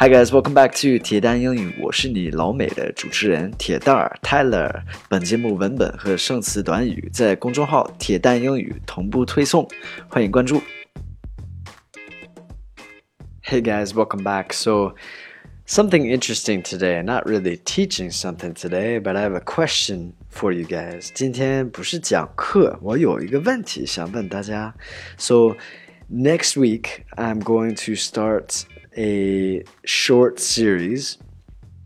Hi guys, welcome back to 铁蛋英语，我是你老美的主持人铁蛋儿 Tyler。本节目文本和生词短语在公众号“铁蛋英语”同步推送，欢迎关注。Hey guys, welcome back. So, something interesting today. Not really teaching something today, but I have a question for you guys. 今天不是讲课，我有一个问题想问大家。So, next week I'm going to start a short series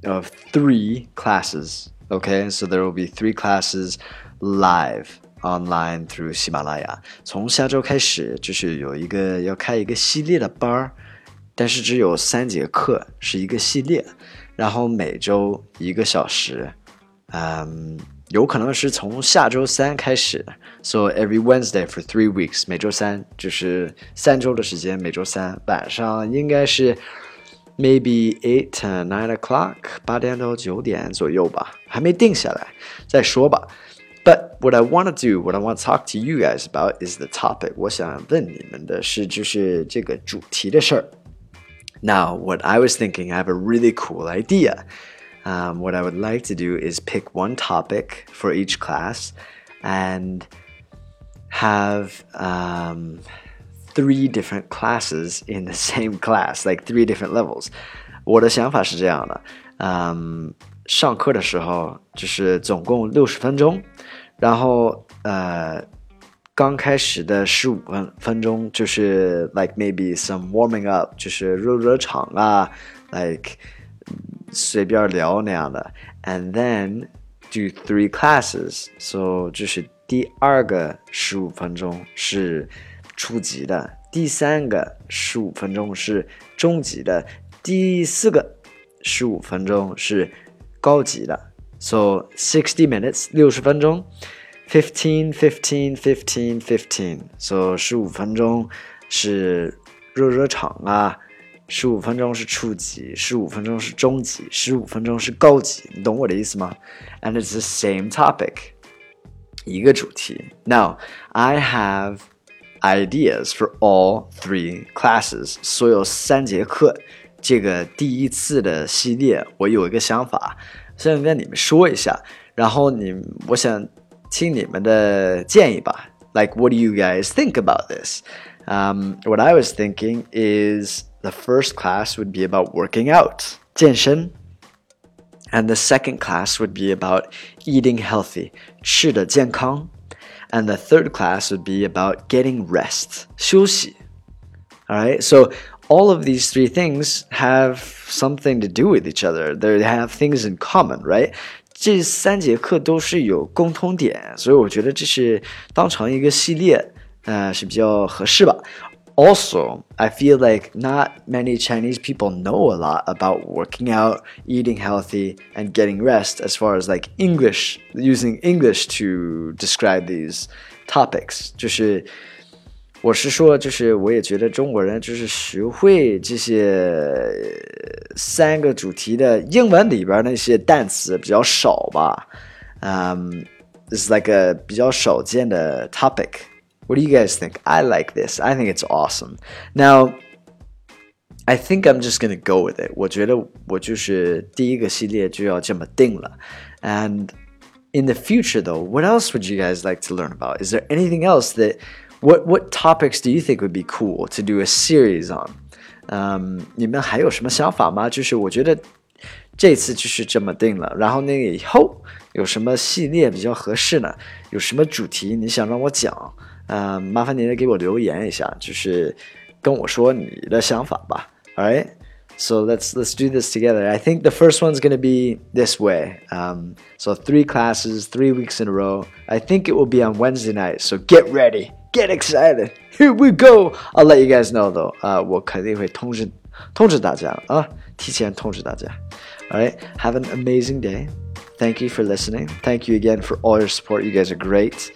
of three classes. Okay, so there will be three classes live online through 喜马拉雅。从下周开始，就是有一个要开一个系列的班儿。但是只有三节课，是一个系列，然后每周一个小时，嗯， 有可能是从下周三开始，so every Wednesday for three weeks，每周三就是三周的时间，每周三晚上应该是 maybe eight nine o'clock，八点到九点左右吧，还没定下来，再说吧。But what I want to do, what I want to talk to you guys about is the topic。我想问你们的是，就是这个主题的事儿。Now, what I was thinking, I have a really cool idea Um, what I would like to do is pick one topic for each class and have um, three different classes in the same class, like three different levels. 我的想法是这样的，嗯，上课的时候就是总共六十分钟，然后呃刚开始的十五分分钟就是 like maybe some warming up，就是热热场啊，like 随便聊那样的，and then do three classes，so 就是第二个十五分钟是初级的，第三个十五分钟是中级的，第四个十五分钟是高级的，so sixty minutes 六十分钟。Fifteen, fifteen, fifteen, fifteen. So 十五分钟是热热场啊， 十五分钟是初级，十五分钟是中级，十五分钟是高级。你懂我的意思吗？And it's the same topic，一个主题。Now I have ideas for all three classes，所有三节课。这个第一次的系列，我有一个想法，想跟你们说一下。然后你，我想。听你们的建议吧。Like, what do you guys think about this? Um, what I was thinking is the first class would be about working out, 健身, and the second class would be about eating healthy, 吃的健康, and the third class would be about getting rest, 休息. All right, so all of these three things have something to do with each other. They have things in common, right? 这三节课都是有共通点，所以我觉得这是当成一个系列，呃，是比较合适吧。 Also, I feel like not many Chinese people know a lot about working out, eating healthy, and getting rest as far as like English, using English to describe these topics. 就是我是说，就是我也觉得中国人就是学会这些三个主题的英文里边那些单词比较少吧。Um, it's like a 比较少见的 topic. What do you guys think? I like this. I think it's awesome. Now, I think I'm just gonna go with it. 我觉得我就是第一个系列就要这么定了。And in the future, though, what else would you guys like to learn about? Is there anything else that what what topics do you think would be cool to do a series on? 嗯，你们还有什么想法吗？就是我觉得 这次就是这么定了，然后那个以后有什么系列比较合适呢？有什么主题你想让我讲？呃，麻烦您给我留言一下，就是跟我说你的想法吧。All right. So let's let's do this together. I think the first one's going to be this way. Um, so three classes, three weeks in a row. I think it will be on Wednesday night. So get ready get excited. Here we go. I'll let you guys know though. Uh, all right. Have an amazing day. Thank you for listening. Thank you again for all your support. You guys are great.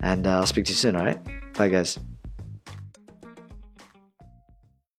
And uh, I'll speak to you soon. All right. Bye, guys.